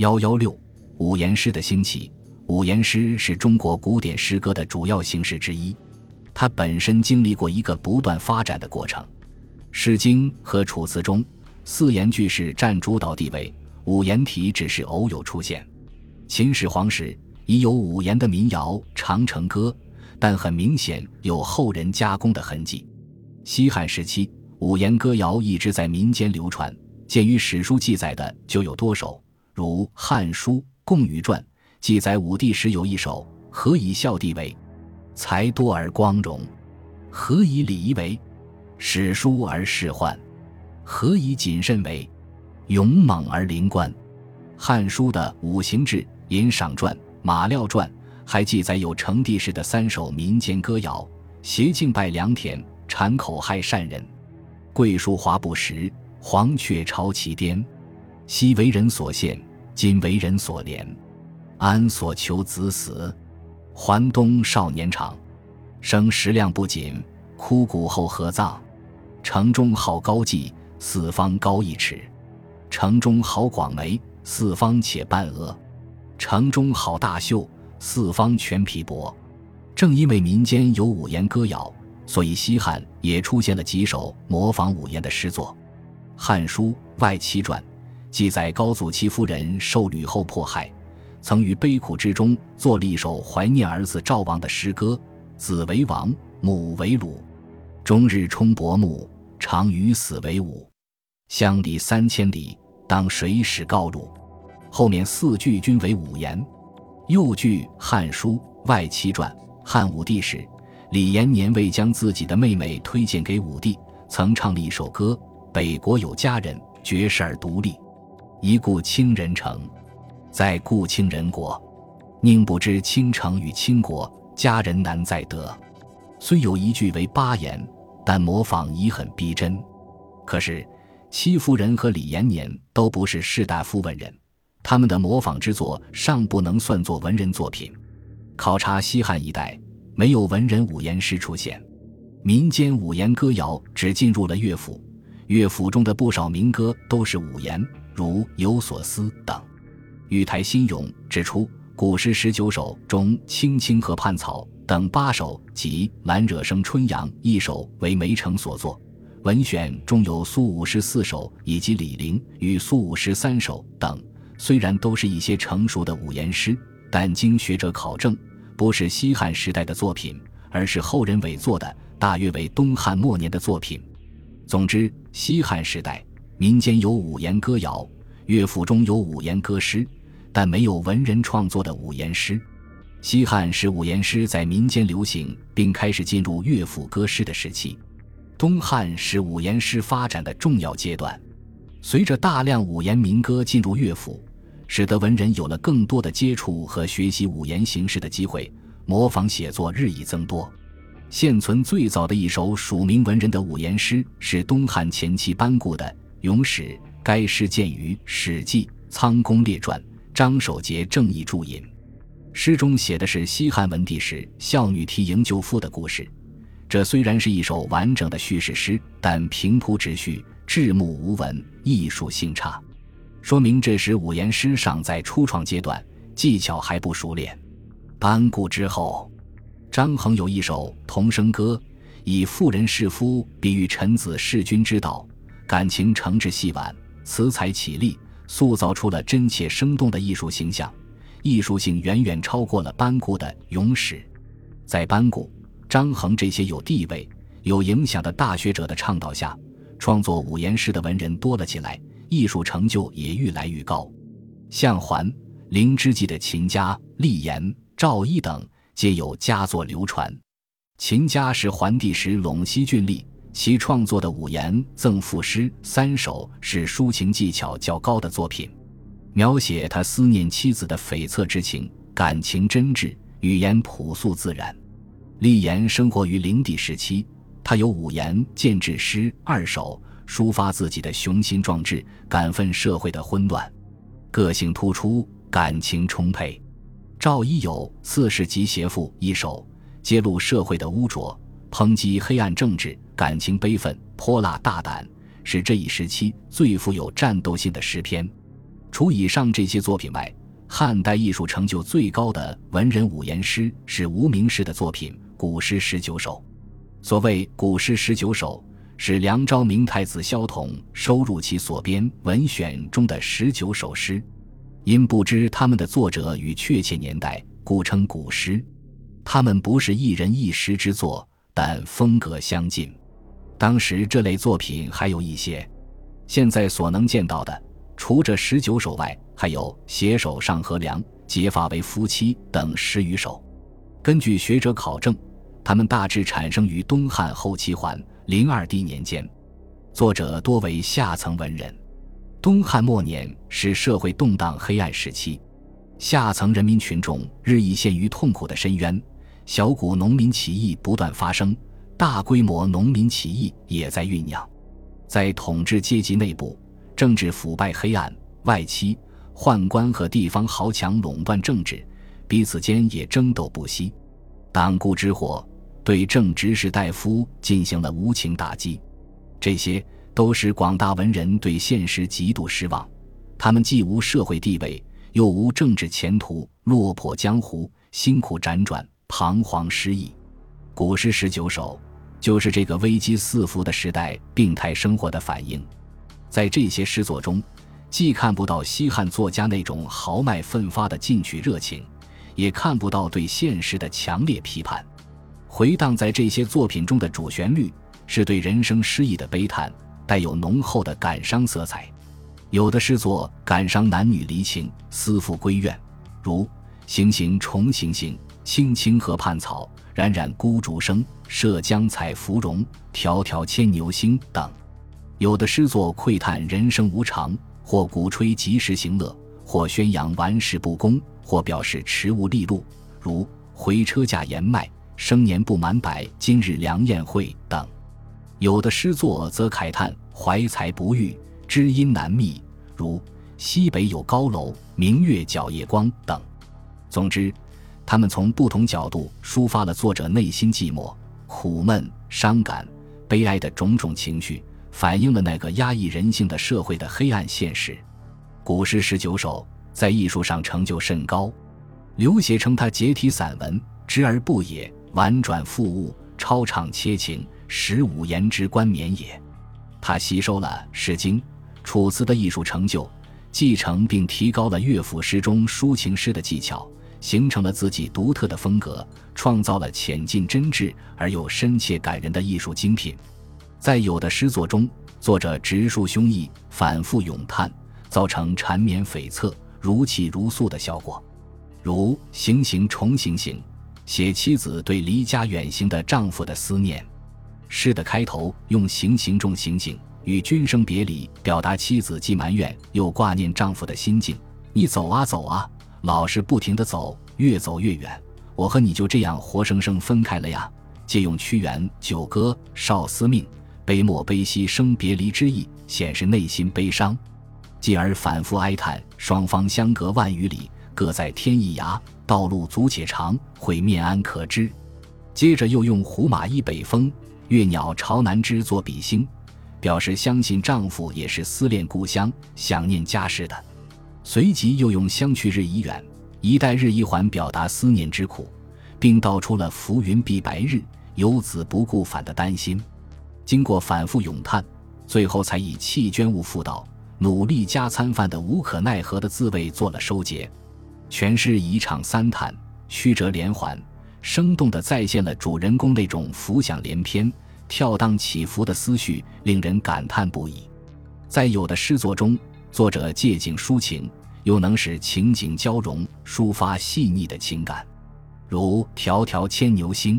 幺幺六，五言诗的兴起。五言诗是中国古典诗歌的主要形式之一，它本身经历过一个不断发展的过程。《诗经》和《楚辞》中，四言句式占主导地位，五言体只是偶有出现。秦始皇时已有五言的民谣《长城歌》，但很明显有后人加工的痕迹。西汉时期，五言歌谣一直在民间流传，见于史书记载的就有多首，如《汉书·贡禹传》。记载武帝时有一首：“何以孝弟为？才多而光荣。何以礼仪为？史书而仕宦。何以谨慎为？勇猛而灵官。”《汉书》的《五行志》《尹赏传》《马廖传》还记载有成帝时的三首民间歌谣：“偕敬拜良田，谗口害善人。桂树华不实，黄雀巢其巅。昔为人所献，今为人所怜。”安所求子死？还东少年长，生食量不谨，枯骨后何葬？城中好高髻，四方高一尺；城中好广眉，四方且半额；城中好大袖，四方全皮帛。正因为民间有五言歌谣，所以西汉也出现了几首模仿五言的诗作。《汉书·外戚传》记载高祖戚夫人受吕后迫害。曾于悲苦之中作了一首怀念儿子赵王的诗歌：“子为王，母为鲁，终日冲薄暮，常与死为伍。相离三千里，当谁使告鲁？”后面四句均为五言。又据《汉书·外戚传》，汉武帝时，李延年为将自己的妹妹推荐给武帝，曾唱了一首歌：“北国有佳人，绝世而独立，一顾倾人城。”在顾倾人国，宁不知倾城与倾国，佳人难再得。虽有一句为八言，但模仿已很逼真。可是戚夫人和李延年都不是士大夫文人，他们的模仿之作尚不能算作文人作品。考察西汉一代，没有文人五言诗出现，民间五言歌谣只进入了乐府，乐府中的不少民歌都是五言，如《有所思》等。玉台新咏指出，古诗十九首中，《青青河畔草》等八首及《兰惹生春阳》一首为梅城所作。文选中有苏武十四首以及李陵与苏武十三首等，虽然都是一些成熟的五言诗，但经学者考证，不是西汉时代的作品，而是后人伪作的，大约为东汉末年的作品。总之，西汉时代民间有五言歌谣，乐府中有五言歌诗。但没有文人创作的五言诗。西汉是五言诗在民间流行，并开始进入乐府歌诗的时期。东汉是五言诗发展的重要阶段。随着大量五言民歌进入乐府，使得文人有了更多的接触和学习五言形式的机会，模仿写作日益增多。现存最早的一首署名文人的五言诗是东汉前期班固的《咏史》，该诗见于《史记·仓公列传》。张守节正义注引，诗中写的是西汉文帝时孝女提营救夫的故事。这虽然是一首完整的叙事诗，但平铺直叙，字目无文，艺术性差，说明这时五言诗尚在初创阶段，技巧还不熟练。班固之后，张衡有一首《同声歌》，以妇人侍夫比喻臣子弑君之道，感情诚挚细婉，词采绮丽。塑造出了真切生动的艺术形象，艺术性远远超过了班固的《咏史》。在班固、张衡这些有地位、有影响的大学者的倡导下，创作五言诗的文人多了起来，艺术成就也愈来愈高。像桓、灵之际的秦家、厉言、赵一等，皆有佳作流传。秦家是桓帝时陇西郡吏。其创作的五言赠赋诗三首是抒情技巧较高的作品，描写他思念妻子的悱恻之情，感情真挚，语言朴素自然。立言生活于灵帝时期，他有五言建制诗二首，抒发自己的雄心壮志，感愤社会的混乱，个性突出，感情充沛。赵一有《四世集邪赋》一首，揭露社会的污浊。抨击黑暗政治，感情悲愤，泼辣大胆，是这一时期最富有战斗性的诗篇。除以上这些作品外，汉代艺术成就最高的文人五言诗是无名氏的作品《古诗十九首》。所谓《古诗十九首》，是梁昭明太子萧统收入其所编《文选》中的十九首诗。因不知他们的作者与确切年代，故称古诗。他们不是一人一诗之作，但风格相近。当时这类作品还有一些，现在所能见到的，除这十九首外，还有“携手上河梁，结发为夫妻”等十余首。根据学者考证，他们大致产生于东汉后期桓灵二帝年间，作者多为下层文人。东汉末年是社会动荡黑暗时期，下层人民群众日益陷于痛苦的深渊，小股农民起义不断发生，大规模农民起义也在酝酿。在统治阶级内部，政治腐败黑暗，外戚、宦官和地方豪强垄断政治，彼此间也争斗不息。党锢之火对正直士大夫进行了无情打击，这些。都使广大文人对现实极度失望，他们既无社会地位，又无政治前途，落魄江湖，辛苦辗转，彷徨失意。古诗十九首就是这个危机四伏的时代病态生活的反映。在这些诗作中，既看不到西汉作家那种豪迈奋发的进取热情，也看不到对现实的强烈批判。回荡在这些作品中的主旋律，是对人生失意的悲叹。带有浓厚的感伤色彩，有的诗作感伤男女离情、思妇归怨，如“行行重行行，青青河畔草，冉冉孤竹声，涉江采芙蓉，迢迢牵牛星”等；有的诗作喟叹人生无常，或鼓吹及时行乐，或宣扬玩世不恭，或表示持物利禄，如“回车驾言迈，生年不满百，今日良宴会”等。有的诗作则慨叹怀才不遇，知音难觅，如“西北有高楼，明月皎夜光”等。总之，他们从不同角度抒发了作者内心寂寞、苦闷、伤感、悲哀的种种情绪，反映了那个压抑人性的社会的黑暗现实。古诗十九首在艺术上成就甚高，刘勰称他结体散文，直而不也，婉转复物，超畅切情。十五言之冠冕也。他吸收了《诗经》《楚辞》的艺术成就，继承并提高了乐府诗中抒情诗的技巧，形成了自己独特的风格，创造了浅近真挚而又深切感人的艺术精品。在有的诗作中，作者直抒胸臆，反复咏叹，造成缠绵悱恻、如泣如诉的效果。如“行行重行行”，写妻子对离家远行的丈夫的思念。诗的开头用“行行重行行”与君生别离，表达妻子既埋怨又挂念丈夫的心境。你走啊走啊，老是不停的走，越走越远，我和你就这样活生生分开了呀。借用屈原《九歌·少司命》，悲莫悲兮生别离之意，显示内心悲伤，继而反复哀叹双方相隔万余里，各在天一涯，道路阻且长，会面安可知。接着又用“胡马依北风”。月鸟朝南枝作比兴，表示相信丈夫也是思念故乡、想念家事的。随即又用“相去日已远，一代日已还”表达思念之苦，并道出了浮云蔽白日，游子不顾返的担心。经过反复咏叹，最后才以弃捐物复道，努力加餐饭的无可奈何的滋味做了收结。全诗一唱三叹，曲折连环。生动地再现了主人公那种浮想联翩、跳荡起伏的思绪，令人感叹不已。在有的诗作中，作者借景抒情，又能使情景交融，抒发细腻的情感，如《迢迢牵牛星》，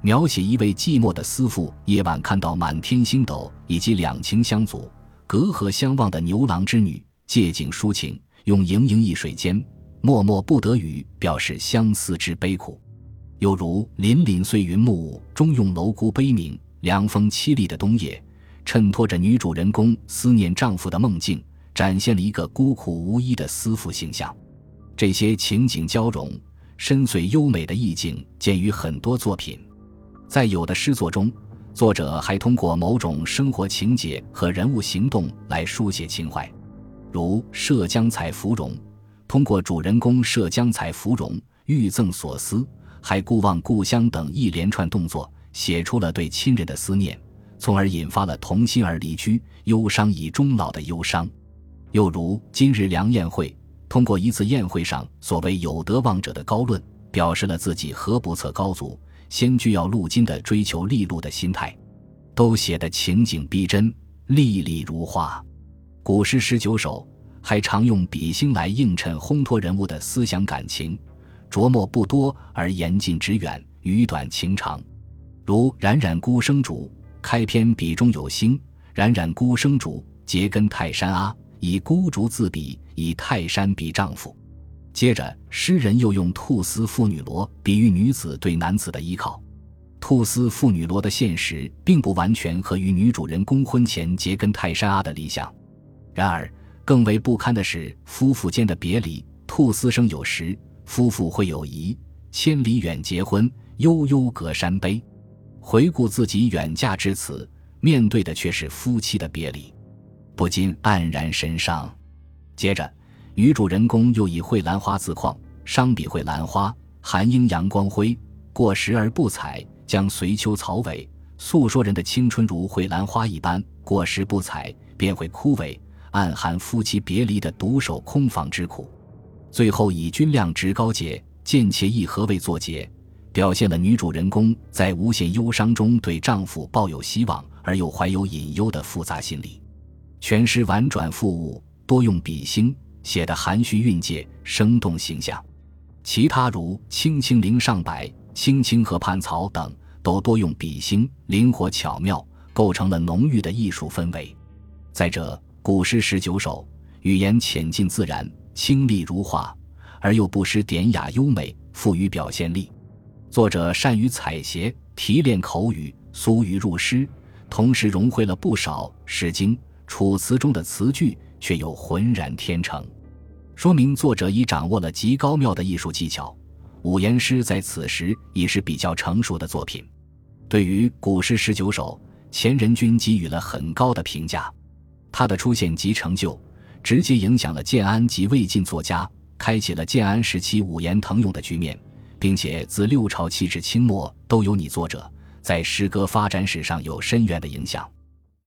描写一位寂寞的思妇夜晚看到满天星斗，以及两情相阻、隔河相望的牛郎织女，借景抒情，用“盈盈一水间，脉脉不得语”表示相思之悲苦。又如“凛凛碎云暮”中用楼孤悲鸣、凉风凄厉的冬夜，衬托着女主人公思念丈夫的梦境，展现了一个孤苦无依的思妇形象。这些情景交融、深邃优美的意境见于很多作品。在有的诗作中，作者还通过某种生活情节和人物行动来书写情怀。如涉江采芙蓉，通过主人公涉江采芙蓉欲赠所思，还顾望故乡等一连串动作，写出了对亲人的思念，从而引发了同心而离居、忧伤以终老的忧伤。又如今日良宴会，通过一次宴会上所谓有德望者的高论，表示了自己何不测高足，先居要路金的追求利禄的心态，都写得情景逼真，历历如画。古诗十九首还常用比兴来映衬烘托人物的思想感情，琢磨不多而言近之远，语短情长。如“冉冉孤生主”，开篇笔中有星，“冉冉孤生主，结根泰山阿”。以孤竹自比，以泰山比丈夫。接着，诗人又用兔丝妇女罗比喻女子对男子的依靠。兔丝妇女罗的现实并不完全合于女主人公婚前结根泰山阿的理想。然而，更为不堪的是夫妇间的别离。兔丝生有时，夫妇会有疑，千里远结婚，悠悠隔山悲。回顾自己远嫁至此，面对的却是夫妻的别离。不禁黯然神伤。接着，女主人公又以蕙兰花自况，伤比蕙兰花，寒英阳光辉，过时而不采，将随秋草萎。诉说人的青春如蕙兰花一般，过时不采便会枯萎，暗含夫妻别离的独守空房之苦。最后以君亮直高洁，贱妾意何为作结，表现了女主人公在无限忧伤中对丈夫抱有希望而又怀有隐忧的复杂心理。全诗婉转复物，多用比兴，写得含蓄蕴藉，生动形象。其他如“青青林上柏”“青青河畔草”等，都多用比兴，灵活巧妙，构成了浓郁的艺术氛围。再者，古诗十九首，语言浅近自然，清丽如画，而又不失典雅优美，富于表现力。作者善于采撷、提炼口语、俗语入诗，同时融汇了不少《诗经》。楚辞中的词句却又浑然天成，说明作者已掌握了极高妙的艺术技巧。五言诗在此时已是比较成熟的作品。对于古诗十九首，钱仁君给予了很高的评价。他的出现及成就，直接影响了建安及魏晋作家，开启了建安时期五言腾涌的局面，并且自六朝起至清末都有你作者，在诗歌发展史上有深远的影响。